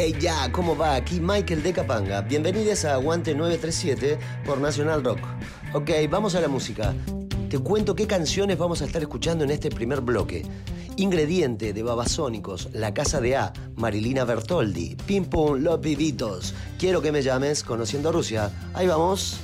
Hey ya, ¿cómo va? Aquí Michael de Capanga. Bienvenidos a Aguante 937 por Nacional Rock. Ok, vamos a la música. Te cuento qué canciones vamos a estar escuchando en este primer bloque. Ingrediente de Babasónicos, La Casa de A, Marilina Bertoldi, Pim Pum, Los Vivitos. Quiero que me llames, Conociendo Rusia. Ahí vamos.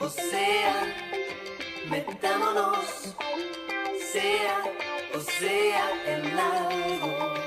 O sea, metámonos, sea, o sea, el lago.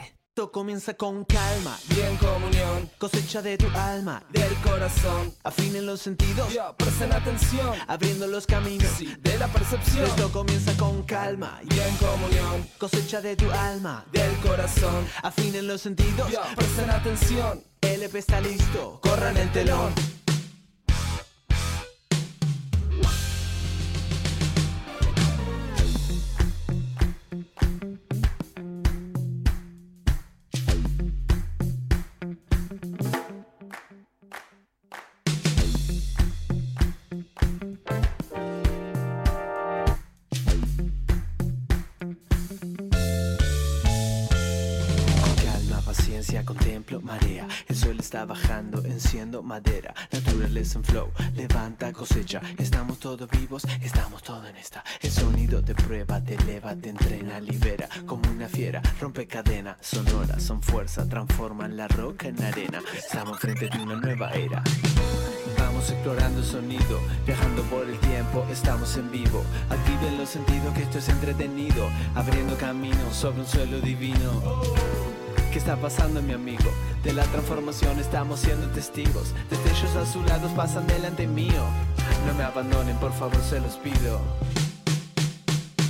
7 Todo comienza con calma y en comunión, cosecha de tu alma, del corazón, afinen los sentidos, presten atención, abriendo los caminos de la percepción. Esto comienza con calma y en comunión, cosecha de tu alma, del corazón, afinen los sentidos, presten atención. El EP está listo, corran el telón. Está bajando, enciendo madera. Naturaleza en flow, levanta cosecha. Estamos todos vivos, estamos todos en esta. El sonido te prueba, te eleva, te entrena, libera. Como una fiera, rompe cadena. Sonora, son fuerza, transforman la roca en arena. Estamos frente de una nueva era. Vamos explorando el sonido, viajando por el tiempo, estamos en vivo. Activen los sentidos que esto es entretenido, abriendo caminos sobre un suelo divino. ¿Qué está pasando, mi amigo? De la transformación estamos siendo testigos. Destellos azulados pasan delante mío. No me abandonen, por favor, se los pido.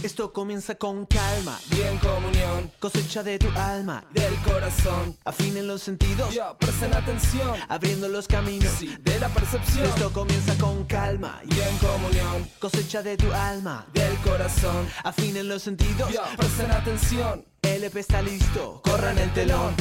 Esto comienza con calma. Y en comunión, cosecha de tu alma, del corazón. Afinen los sentidos, presten atención, abriendo los caminos. De la percepción. Esto comienza con calma. Y en comunión, cosecha de tu alma, del corazón. Afinen los sentidos, presten atención. El EP está listo, corran el telón.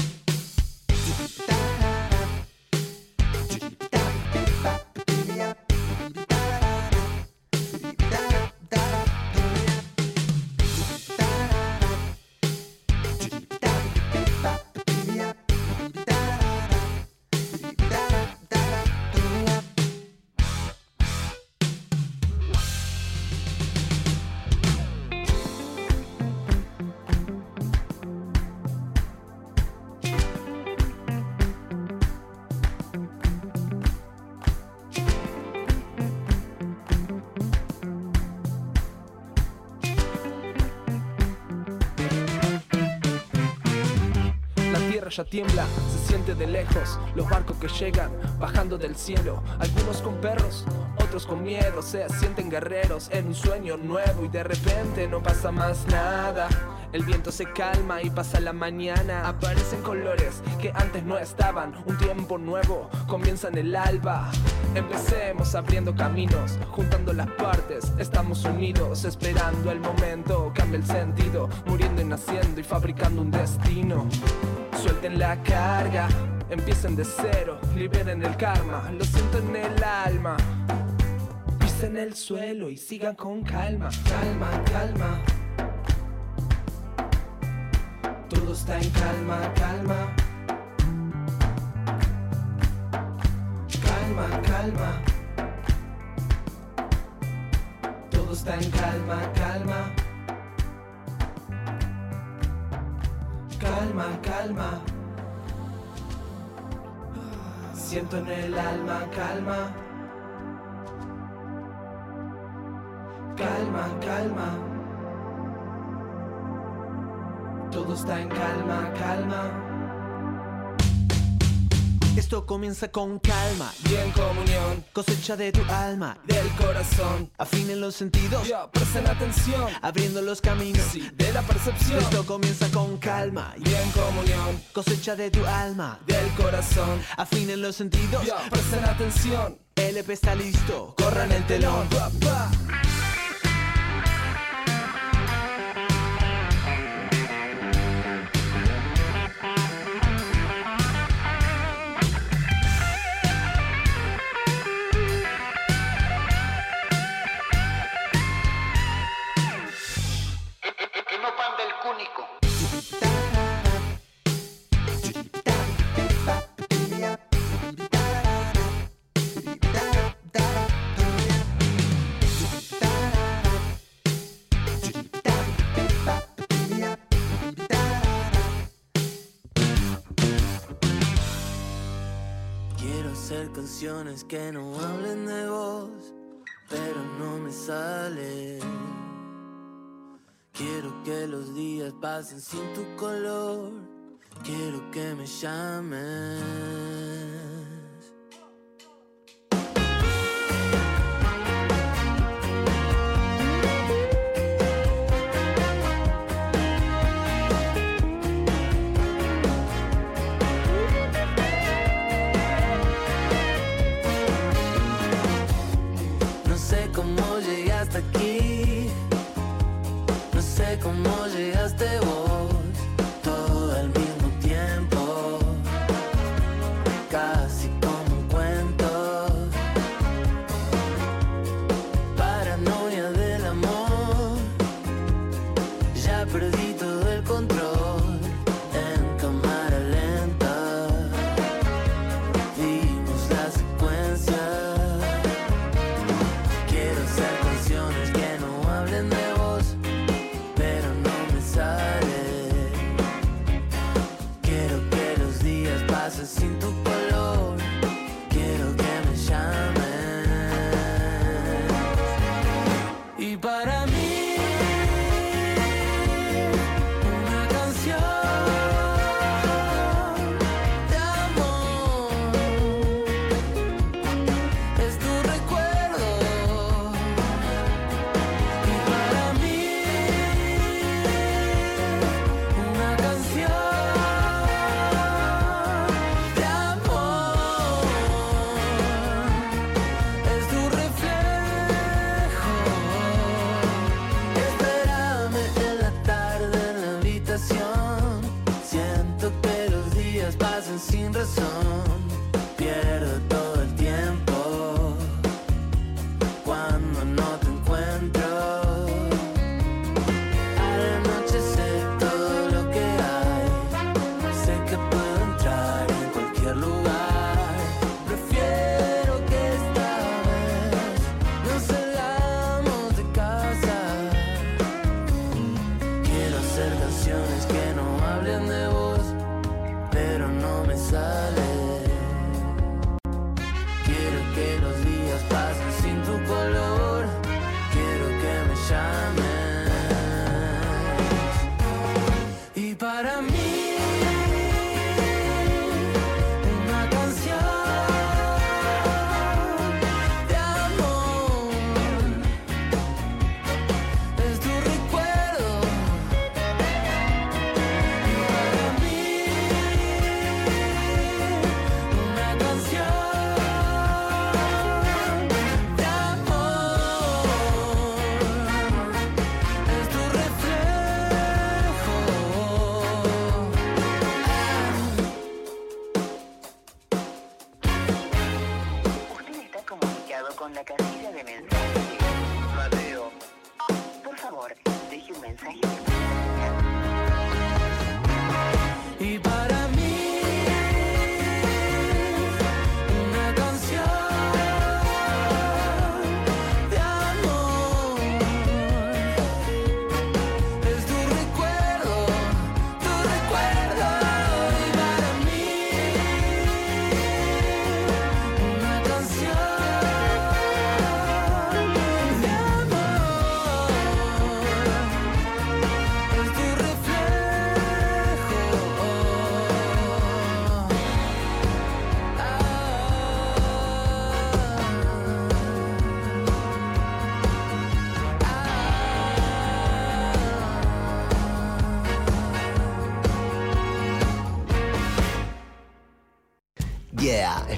Ya tiembla, se siente de lejos. Los barcos que llegan, bajando del cielo. Algunos con perros, otros con miedo. Se sienten guerreros en un sueño nuevo y de repente no pasa más nada. El viento se calma y pasa la mañana. Aparecen colores que antes no estaban. Un tiempo nuevo comienza en el alba. Empecemos abriendo caminos, juntando las partes. Estamos unidos, esperando el momento. Cambia el sentido, muriendo y naciendo y fabricando un destino. Suelten la carga, empiecen de cero, liberen el karma. Lo siento en el alma. En el suelo y sigan con calma, calma, calma. Todo está en calma, calma. Calma, calma. Todo está en calma, calma. Calma, calma. Siento en el alma, calma. Calma, calma. Todo está en calma, calma. Esto comienza con calma y en comunión, cosecha de tu alma, del corazón. Afinen los sentidos, presten atención, abriendo los caminos de la percepción. Esto comienza con calma y en comunión, cosecha de tu alma, del corazón. Afinen los sentidos, presten atención. El EP está listo, corran el telón. Canciones que no hablen de vos, pero no me sale. Quiero que los días pasen sin tu color. Quiero que me llames.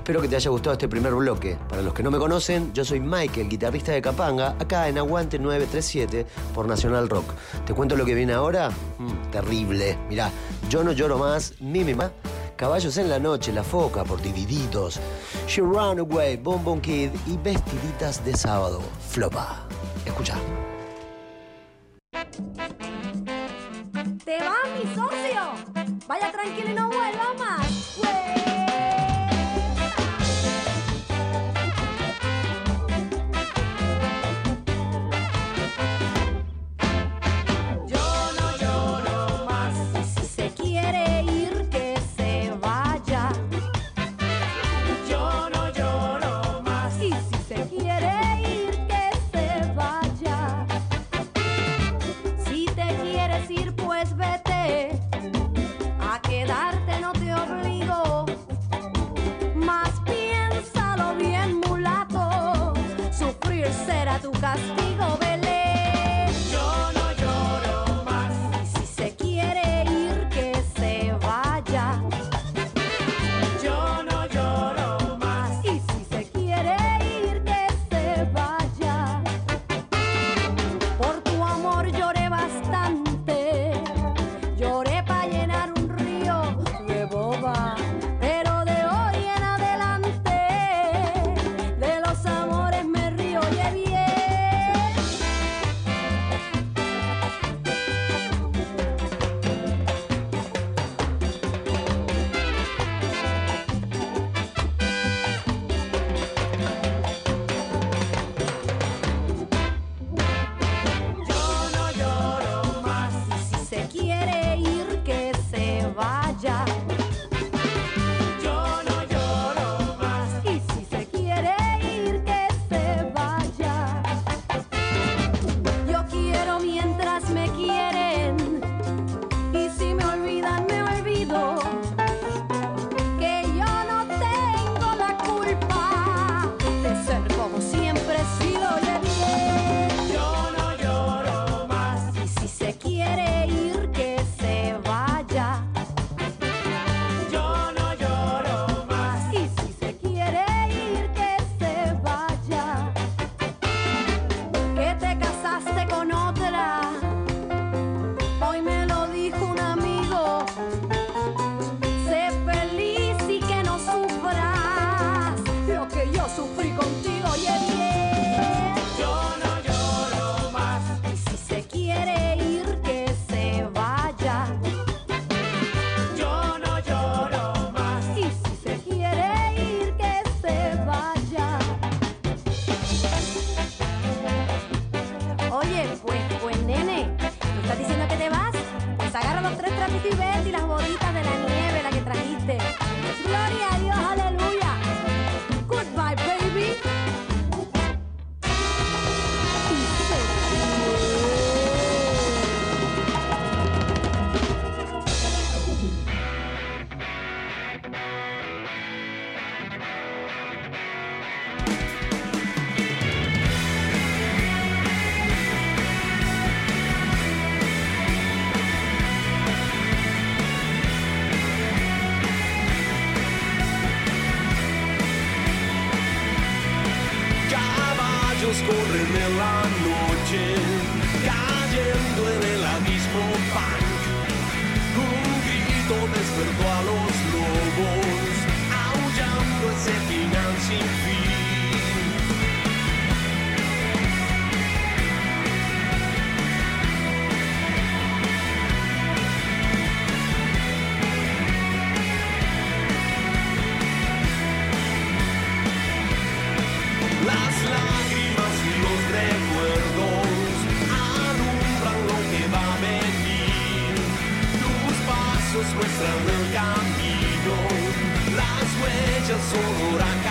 Espero que te haya gustado este primer bloque. Para los que no me conocen, yo soy Mike, el guitarrista de Capanga, acá en Aguante 937 por Nacional Rock. ¿Te cuento lo que viene ahora? Mm, terrible. Mirá, yo no lloro más, mínima. Caballos en la noche, La Foca por Dividitos, She Runaway, Bon Bon Kid y Vestiditas de Sábado, Flopa. Escucha. ¡Te vas, mi socio! ¡Vaya tranquilo y no vuelva Nos corre en la noche, cayendo en el abismo punk. Un grito despertó a los lobos, aullando ese final sin fin. azul,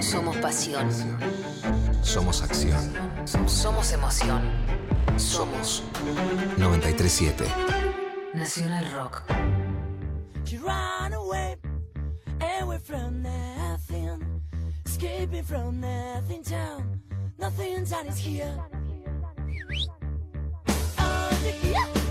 Somos pasión. Somos acción. Somos emoción. Somos 937. Nacional Rock. You run away, away from nothing, escaping nothing town. Is here. Oh,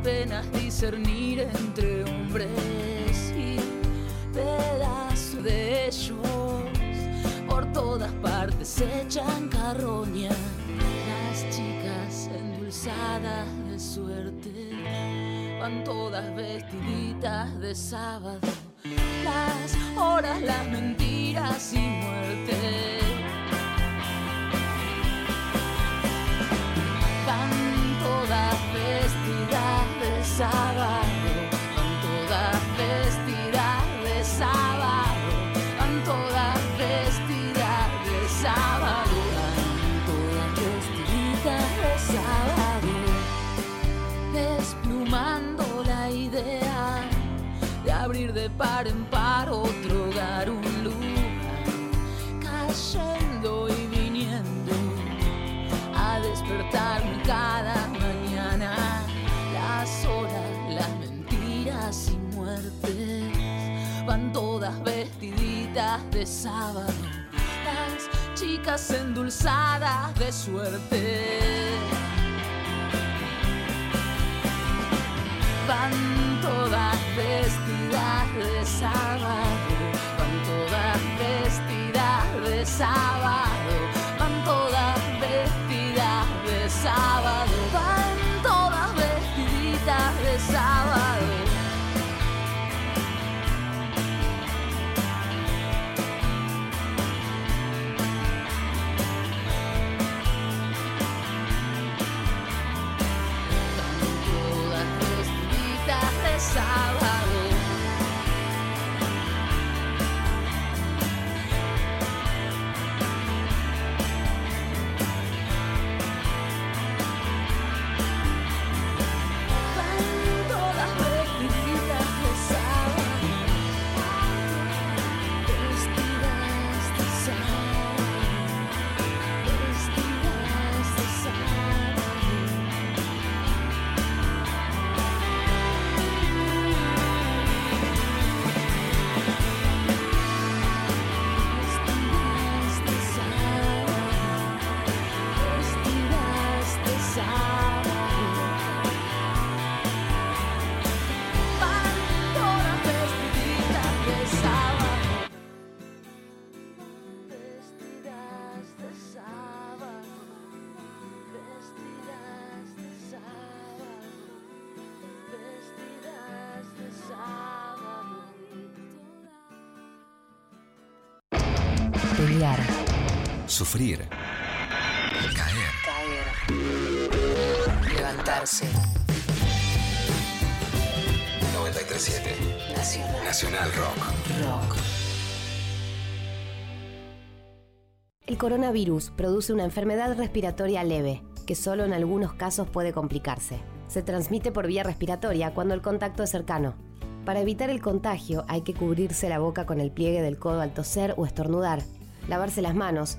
apenas discernir entre hombres y pedazos de ellos por todas partes se echan carroña. Las chicas endulzadas de suerte van todas vestiditas de sábado. Las horas, las mentiras y muerte. Vestidas de de sábado. Las chicas endulzadas de suerte. Van todas vestidas de sábado, van todas vestidas de sábado, van todas vestidas de sábado, Sufrir. Caer. Caer. Levantarse. 937. Nacional. Nacional Rock. Rock. El coronavirus produce una enfermedad respiratoria leve, que solo en algunos casos puede complicarse. Se transmite por vía respiratoria cuando el contacto es cercano. Para evitar el contagio hay que cubrirse la boca con el pliegue del codo al toser o estornudar, lavarse las manos,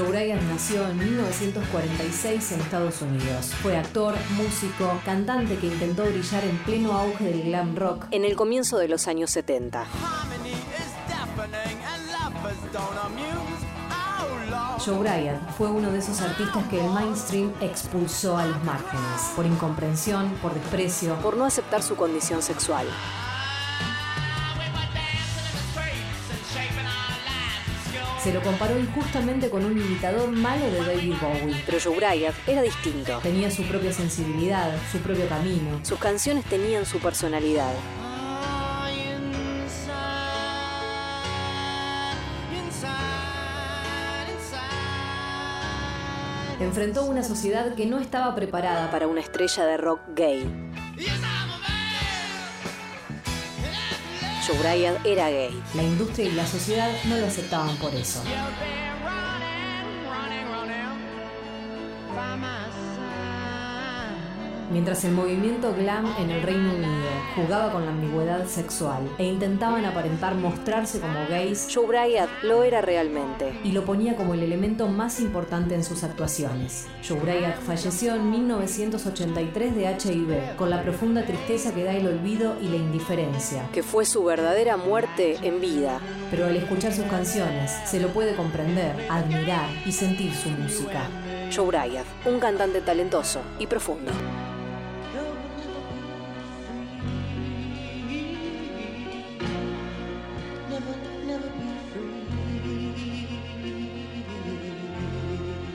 Joe Bryant nació en 1946 en Estados Unidos. Fue actor, músico, cantante que intentó brillar en pleno auge del glam rock en el comienzo de los años 70. Joe Bryant fue uno de esos artistas que el mainstream expulsó a los márgenes, por incomprensión, por desprecio, por no aceptar su condición sexual. Se lo comparó injustamente con un imitador malo de David Bowie. Pero Joe Bryant era distinto. Tenía su propia sensibilidad, su propio camino. Sus canciones tenían su personalidad. Enfrentó una sociedad que no estaba preparada para una estrella de rock gay. Bryant era gay. La industria y la sociedad no lo aceptaban por eso. Mientras el movimiento glam en el Reino Unido jugaba con la ambigüedad sexual e intentaban aparentar mostrarse como gays, Joe Bryant lo era realmente y lo ponía como el elemento más importante en sus actuaciones. Joe Bryant falleció en 1983 de HIV, con la profunda tristeza que da el olvido y la indiferencia, que fue su verdadera muerte en vida. Pero al escuchar sus canciones, se lo puede comprender, admirar y sentir su música. Joe Bryant, un cantante talentoso y profundo.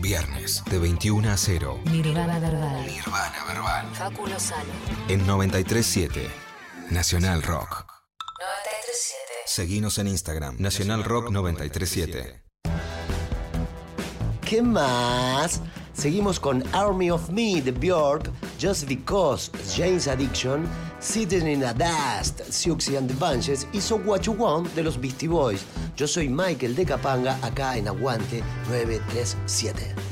Viernes de 21 a 0. Nirvana Verbal. Nirvana verbal. Facu Lozano. En 937 Nacional Rock. 937. Seguinos en Instagram. Nacional Rock 937. ¿Qué más? Seguimos con Army of Me de Björk, Just Because, James Addiction, Sitting in a Dust, Siouxsie and the Bunches y So What You Want de los Beastie Boys. Yo soy Michael de Capanga, acá en Aguante 937.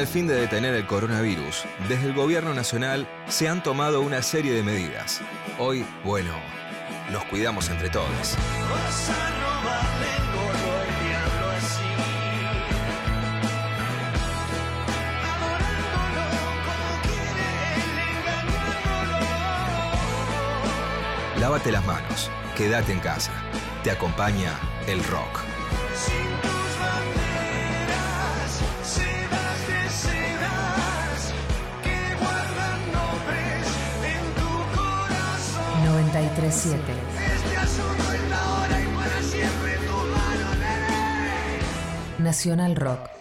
El fin de detener el coronavirus, desde el gobierno nacional se han tomado una serie de medidas. Hoy, bueno, nos cuidamos entre todos. Lávate las manos, quédate en casa. Te acompaña el rock. 937. Nacional Rock.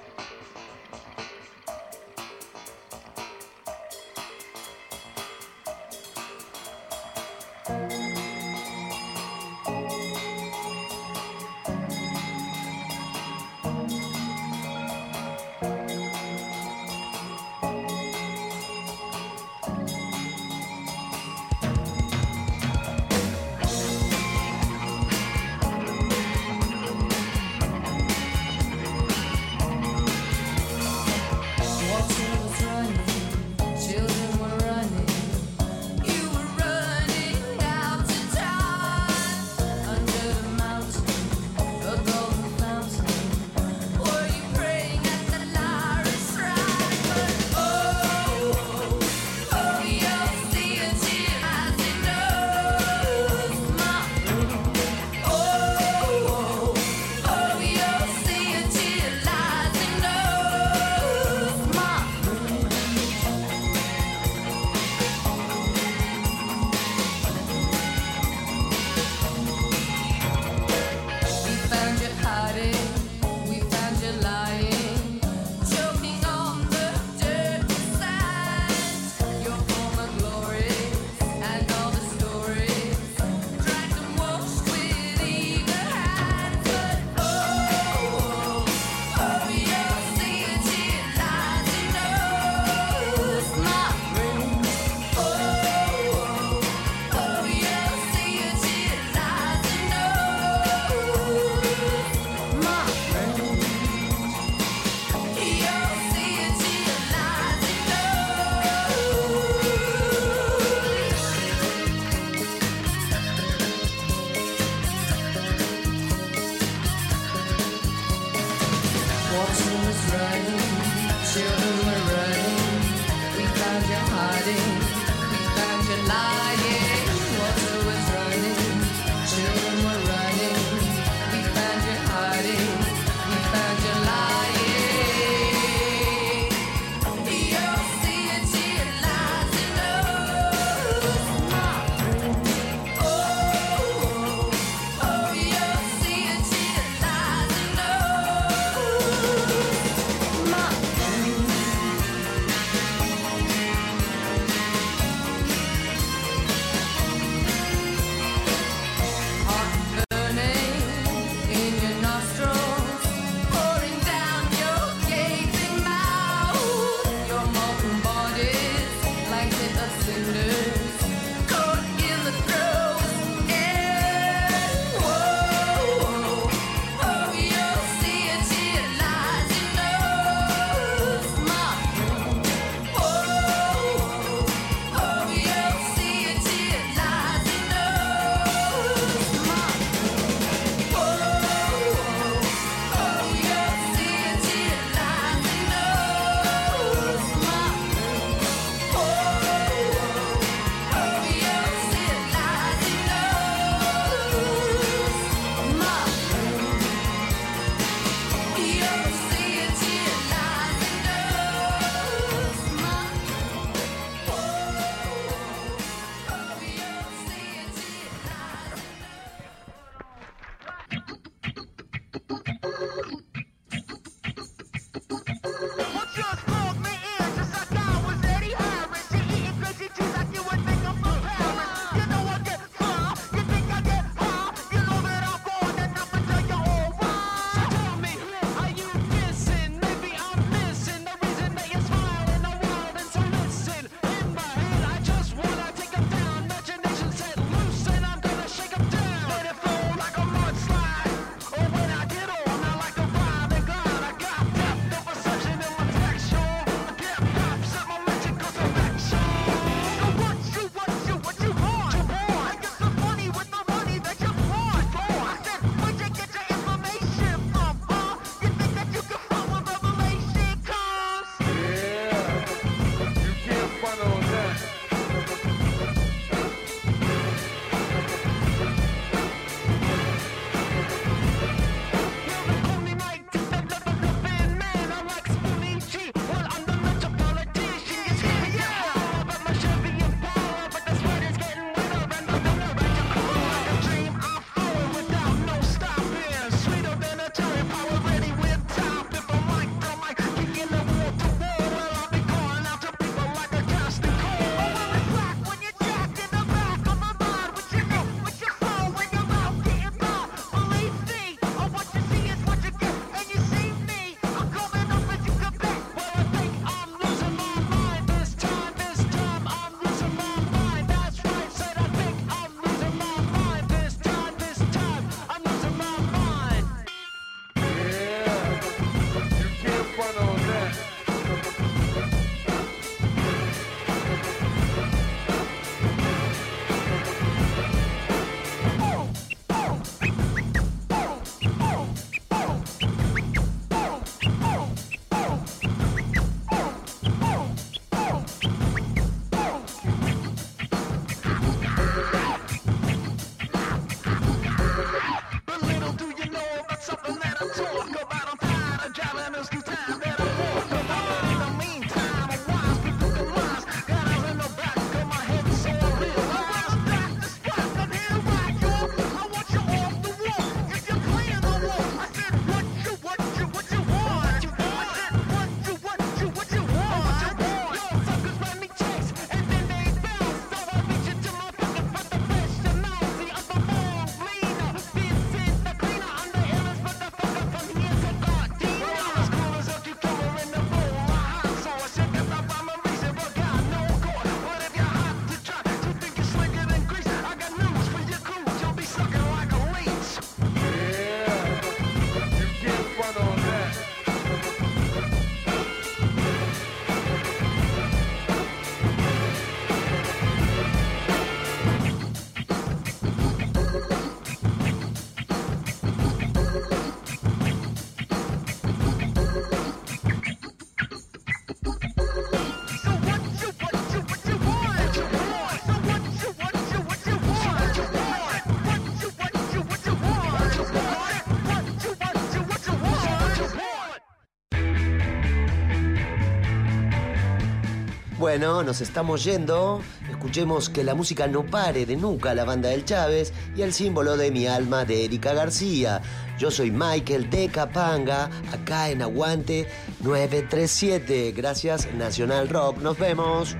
Bueno, nos estamos yendo. Escuchemos que la música no pare de nunca, la banda del Chávez y el símbolo de mi alma de Erika García. Yo soy Michael de Capanga, acá en Aguante 937. Gracias, Nacional Rock. Nos vemos.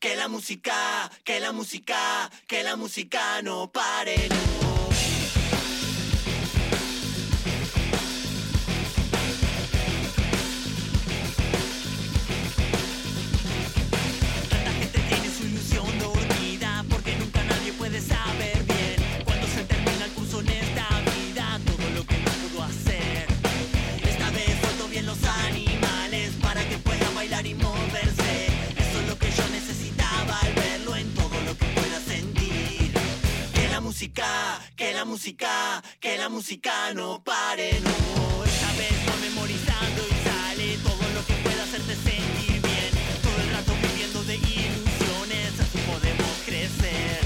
Que la música, que la música, que la música no pare. La música, que la música no pare, no. Esta vez va memorizando y sale todo lo que pueda hacerte sentir bien. Todo el rato viviendo de ilusiones, así podemos crecer.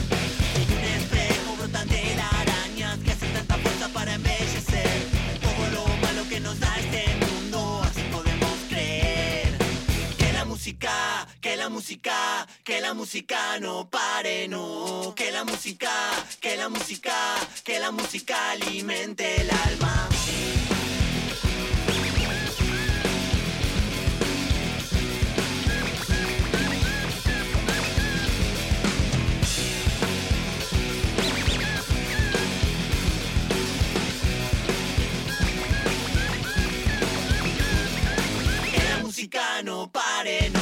Y un espejo brotan telarañas que hacen tanta fuerza para embellecer. Todo lo malo que nos da este mundo, así podemos creer. Que la música, que la música, que la música no pare, no. Que la música, que la música, que la música alimente el alma. Que la música no pare, no.